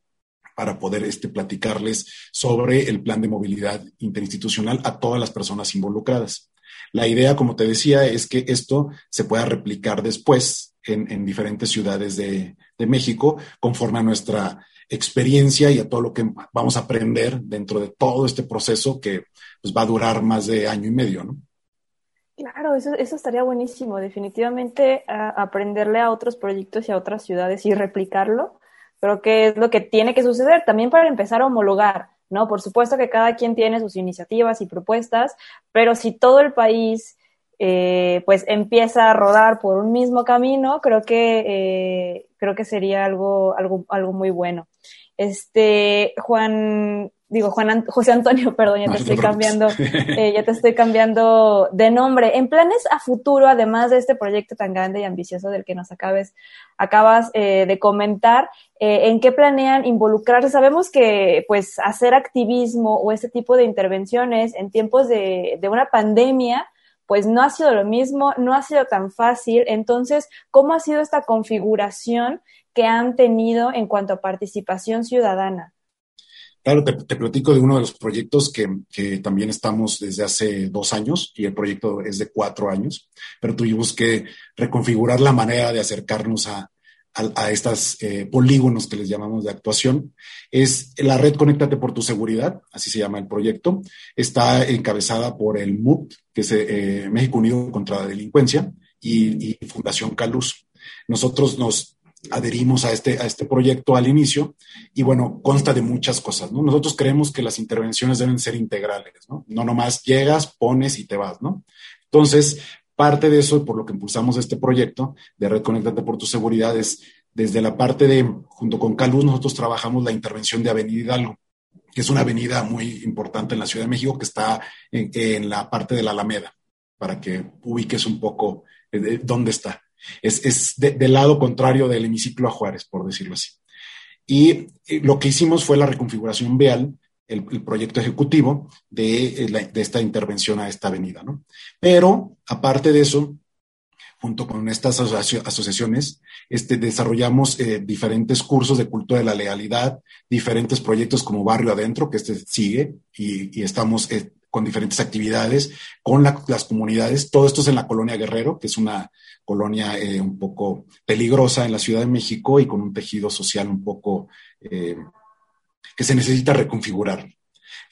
para poder este, platicarles sobre el plan de movilidad interinstitucional a todas las personas involucradas. La idea, como te decía, es que esto se pueda replicar después en, diferentes ciudades de, México conforme a nuestra experiencia y a todo lo que vamos a aprender dentro de todo este proceso que pues, va a durar más de año y medio, ¿no? Claro, eso, eso estaría buenísimo. Definitivamente aprenderle a otros proyectos y a otras ciudades y replicarlo. Creo que es lo que tiene que suceder también para empezar a homologar, ¿no? Por supuesto que cada quien tiene sus iniciativas y propuestas, pero si todo el país eh, pues empieza a rodar por un mismo camino, creo que eh, creo que sería algo, algo, algo muy bueno. Este, Juan, digo, Juan, José Antonio, [laughs] perdón, ya te estoy cambiando, [laughs] eh, ya te estoy cambiando de nombre. En planes a futuro, además de este proyecto tan grande y ambicioso del que nos acabes, acabas eh, de comentar, eh, ¿en qué planean involucrarse? Sabemos que, pues, hacer activismo o este tipo de intervenciones en tiempos de, de una pandemia, pues no ha sido lo mismo, no ha sido tan fácil. Entonces, ¿cómo ha sido esta configuración que han tenido en cuanto a participación ciudadana? Claro, te, platico de uno de los proyectos que, también estamos desde hace dos años y el proyecto es de cuatro años, pero tuvimos que reconfigurar la manera de acercarnos a, a, estos eh, polígonos que les llamamos de actuación. Es la red Conéctate por tu seguridad, así se llama el proyecto. Está encabezada por el MUT, que es eh, México Unido contra la Delincuencia, y, y, Fundación Caluz. Nosotros nos adherimos a este, a este proyecto al inicio y bueno, consta de muchas cosas, ¿no? Nosotros creemos que las intervenciones deben ser integrales, ¿no? No nomás llegas, pones y te vas, ¿no? Entonces, Parte de eso, por lo que impulsamos este proyecto de Red Conectate por tu Seguridad, es desde la parte de, junto con Caluz, nosotros trabajamos la intervención de Avenida Hidalgo, que es una avenida muy importante en la Ciudad de México que está en, la parte de la Alameda, para que ubiques un poco eh, dónde está. Es, del lado contrario del hemiciclo a Juárez, por decirlo así. Y eh, lo que hicimos fue la reconfiguración vial el, proyecto ejecutivo eh, de, esta intervención a esta avenida, ¿no? Pero, aparte de eso, junto con estas asociaciones, este, desarrollamos eh, diferentes cursos de cultura de la legalidad, diferentes proyectos como Barrio Adentro, que este sigue, y, estamos con diferentes actividades con las comunidades. Todo esto es en la colonia Guerrero, que es una colonia un poco peligrosa en la Ciudad de México y con un tejido social un poco que se necesita reconfigurar.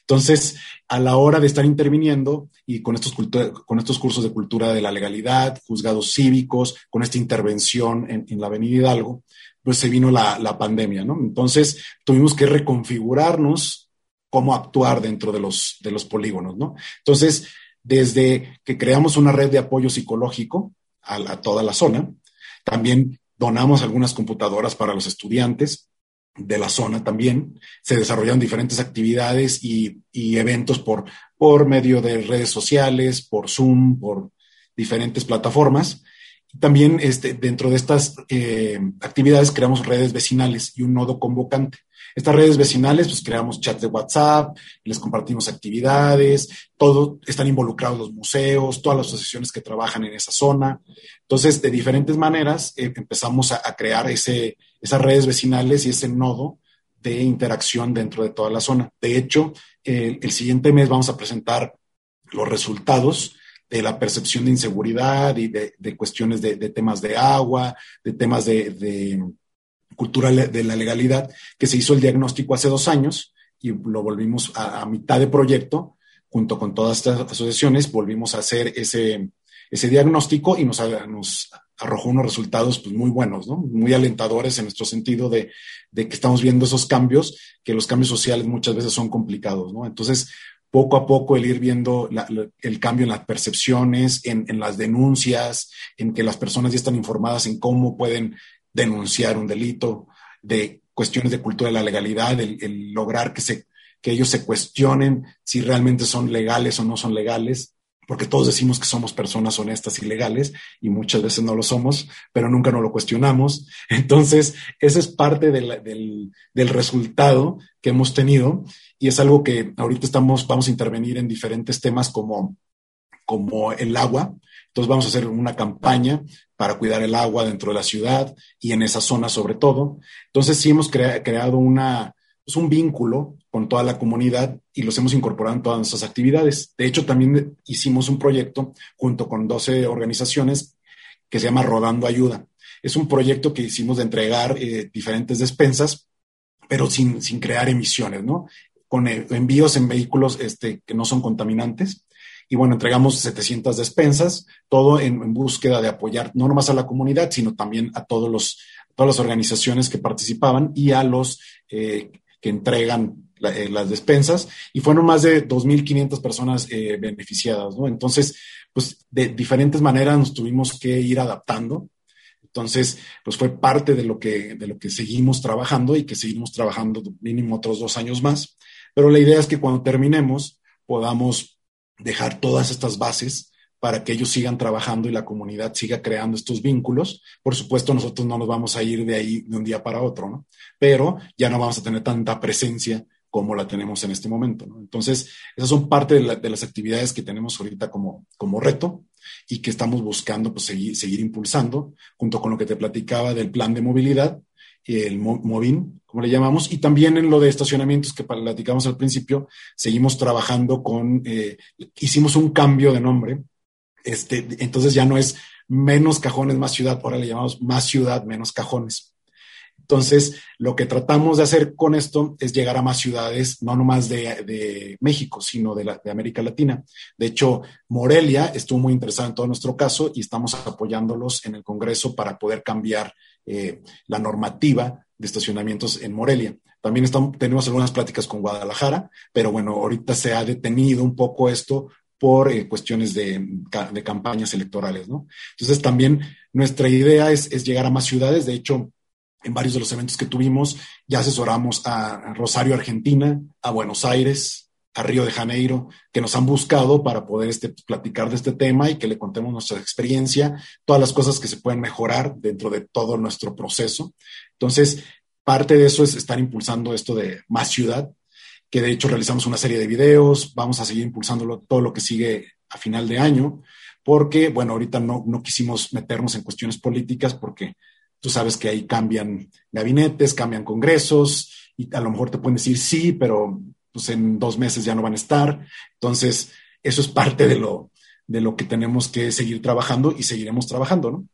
Entonces, a la hora de estar interviniendo y con estos, con estos cursos de cultura de la legalidad, juzgados cívicos, con esta intervención en, la Avenida Hidalgo, pues se vino la, la, pandemia, ¿no? Entonces, tuvimos que reconfigurarnos cómo actuar dentro de los, de los polígonos, ¿no? Entonces, desde que creamos una red de apoyo psicológico a, toda la zona, también donamos algunas computadoras para los estudiantes, de la zona también. Se desarrollaron diferentes actividades y, eventos por, por medio de redes sociales, por Zoom, por diferentes plataformas. También este, dentro de estas eh, actividades creamos redes vecinales y un nodo convocante. Estas redes vecinales, pues creamos chats de WhatsApp, les compartimos actividades, todo, están involucrados los museos, todas las asociaciones que trabajan en esa zona. Entonces, de diferentes maneras, eh, empezamos a, crear ese, esas redes vecinales y ese nodo de interacción dentro de toda la zona. De hecho, el siguiente mes vamos a presentar los resultados de la percepción de inseguridad y de, cuestiones de, temas de agua, de temas de, cultura de la legalidad, que se hizo el diagnóstico hace dos años y lo volvimos a, mitad de proyecto, junto con todas estas asociaciones, volvimos a hacer ese, ese diagnóstico y nos, nos arrojó unos resultados pues, muy buenos, ¿no? muy alentadores en nuestro sentido de, de, que estamos viendo esos cambios, que los cambios sociales muchas veces son complicados. ¿no? Entonces, poco a poco el ir viendo el cambio en las percepciones, en, en, las denuncias, en que las personas ya están informadas en cómo pueden denunciar un delito, de cuestiones de cultura de la legalidad, el, lograr que, se, que ellos se cuestionen si realmente son legales o no son legales, porque todos decimos que somos personas honestas y legales y muchas veces no lo somos, pero nunca nos lo cuestionamos. [laughs] Entonces, ese es parte del, del, resultado que hemos tenido y es algo que ahorita estamos, vamos a intervenir en diferentes temas como, como el agua. Entonces vamos a hacer una campaña para cuidar el agua dentro de la ciudad y en esa zona sobre todo. Entonces sí hemos creado pues un vínculo con toda la comunidad y los hemos incorporado en todas nuestras actividades. De hecho, también hicimos un proyecto junto con 12 organizaciones que se llama Rodando Ayuda. Es un proyecto que hicimos de entregar eh, diferentes despensas, pero sin, sin crear emisiones, ¿no? Con eh, envíos en vehículos este, que no son contaminantes y bueno, entregamos 700 despensas, todo en, búsqueda de apoyar no nomás a la comunidad, sino también a todos los, todas las organizaciones que participaban y a los eh, que entregan eh, las despensas. Y fueron más de 2.500 personas eh, beneficiadas, ¿no? Entonces, pues de diferentes maneras nos tuvimos que ir adaptando. Entonces, pues fue parte de lo que, de lo que seguimos trabajando y que seguimos trabajando mínimo otros dos años más. Pero la idea es que cuando terminemos podamos dejar todas estas bases para que ellos sigan trabajando y la comunidad siga creando estos vínculos. Por supuesto, nosotros no nos vamos a ir de ahí de un día para otro, ¿no? Pero ya no vamos a tener tanta presencia como la tenemos en este momento. Entonces, esas son parte de, las actividades que tenemos ahorita como, como reto y que estamos buscando pues, seguir, seguir impulsando, junto con lo que te platicaba del plan de movilidad, el MOVIN, como le llamamos, y también en lo de estacionamientos que platicamos al principio, seguimos trabajando con, eh, hicimos un cambio de nombre, este, entonces ya no es menos cajones, más ciudad, ahora le llamamos más ciudad, menos cajones. Entonces, lo que tratamos de hacer con esto es llegar a más ciudades, no nomás de, de México, sino de, la, de, América Latina. De hecho, Morelia estuvo muy interesado en todo nuestro caso y estamos apoyándolos en el Congreso para poder cambiar eh, la normativa de estacionamientos en Morelia. También estamos, tenemos algunas pláticas con Guadalajara, pero bueno, ahorita se ha detenido un poco esto por eh, cuestiones de, de, campañas electorales, ¿no? Entonces también nuestra idea es, es, llegar a más ciudades. De hecho, en varios de los eventos que tuvimos ya asesoramos a Rosario, Argentina, a Buenos Aires, a Río de Janeiro, que nos han buscado para poder este, platicar de este tema y que le contemos nuestra experiencia, todas las cosas que se pueden mejorar dentro de todo nuestro proceso. Entonces, Parte de eso es estar impulsando esto de más ciudad, que de hecho realizamos una serie de videos, vamos a seguir impulsándolo todo lo que sigue a final de año, porque, bueno, ahorita no, no quisimos meternos en cuestiones políticas porque tú sabes que ahí cambian gabinetes, cambian congresos y a lo mejor te pueden decir sí, pero pues en dos meses ya no van a estar. Entonces, eso es parte de lo, de lo que tenemos que seguir trabajando y seguiremos trabajando, ¿no?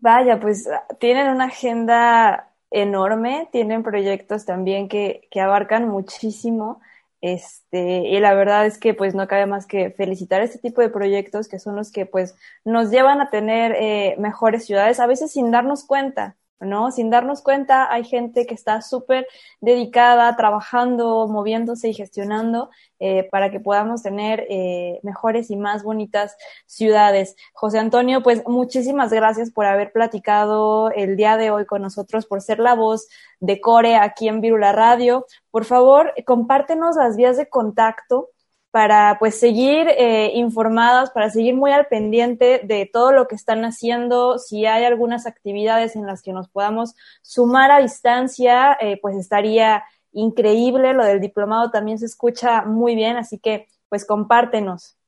Vaya, pues tienen una agenda enorme, tienen proyectos también que, que abarcan muchísimo. Este, y la verdad es que pues no cabe más que felicitar este tipo de proyectos que son los que pues nos llevan a tener eh, mejores ciudades, a veces sin darnos cuenta, ¿no? Sin darnos cuenta, hay gente que está súper dedicada, trabajando, moviéndose y gestionando eh, para que podamos tener eh, mejores y más bonitas ciudades. José Antonio, pues muchísimas gracias por haber platicado el día de hoy con nosotros, por ser la voz de Core aquí en Virula Radio. Por favor, compártenos las vías de contacto para pues seguir eh, informadas, para seguir muy al pendiente de todo lo que están haciendo, si hay algunas actividades en las que nos podamos sumar a distancia, eh, pues estaría increíble, lo del diplomado también se escucha muy bien, así que pues compártenos.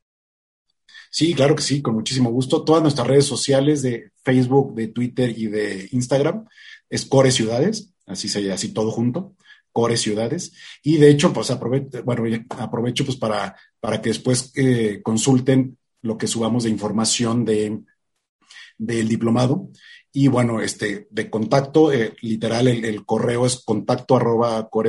Sí, claro que sí, con muchísimo gusto. Todas nuestras redes sociales de Facebook, de Twitter y de Instagram es Core Ciudades, así se así todo junto core ciudades. Y de hecho, pues aprovecho, bueno, aprovecho pues para, para que después eh, consulten lo que subamos de información de, del diplomado. Y bueno, este, de contacto, eh, literal, el, correo es contacto arroba com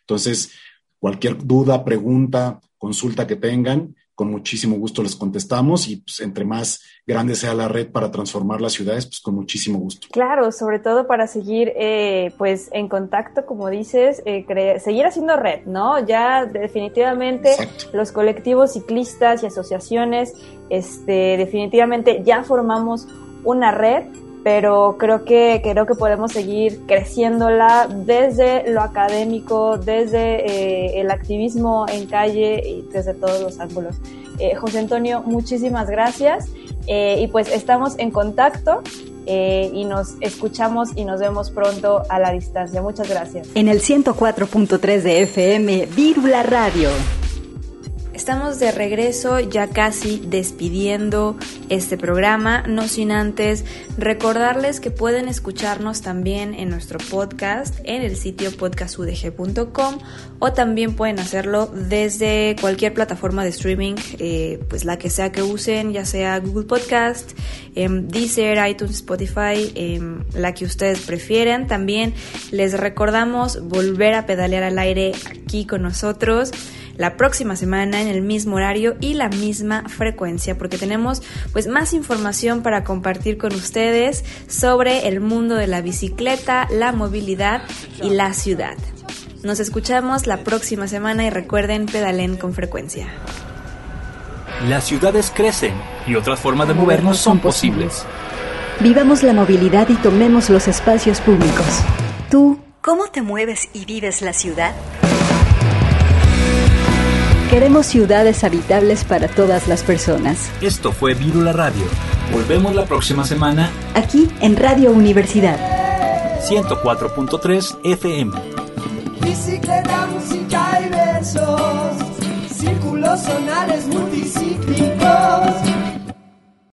Entonces, cualquier duda, pregunta, consulta que tengan, con muchísimo gusto les contestamos y pues, entre más grande sea la red para transformar las ciudades, pues con muchísimo gusto. Claro, sobre todo para seguir eh, pues en contacto, como dices, eh, seguir haciendo red, ¿no? Ya definitivamente Exacto. los colectivos ciclistas y asociaciones, este, definitivamente ya formamos una red pero creo que creo que podemos seguir creciéndola desde lo académico, desde eh, el activismo en calle y desde todos los ángulos. Eh, José Antonio, muchísimas gracias eh, y pues estamos en contacto. y nos escuchamos y nos vemos pronto a la distancia. Muchas gracias. En el 104.3 de FM, Vírula Radio. Estamos de regreso, ya casi despidiendo este programa, no sin antes recordarles que pueden escucharnos también en nuestro podcast en el sitio podcastudg.com o también pueden hacerlo desde cualquier plataforma de streaming, eh, pues la que sea que usen, ya sea Google Podcast, eh, Deezer, iTunes, Spotify, eh, la que ustedes prefieran. También les recordamos volver a pedalear al aire aquí con nosotros la próxima semana en el mismo horario y la misma frecuencia porque tenemos pues más información para compartir con ustedes sobre el mundo de la bicicleta, la movilidad y la ciudad. Nos escuchamos la próxima semana y recuerden pedalen con frecuencia. Las ciudades crecen y otras formas de movernos son posibles. Vivamos la movilidad y tomemos los espacios públicos. ¿Tú cómo te mueves y vives la ciudad? Queremos ciudades habitables para todas las personas. Esto fue Virula Radio. Volvemos la próxima semana. Aquí en Radio Universidad. 104.3 FM. Bicicleta, música y besos. Círculos sonales multicíclicos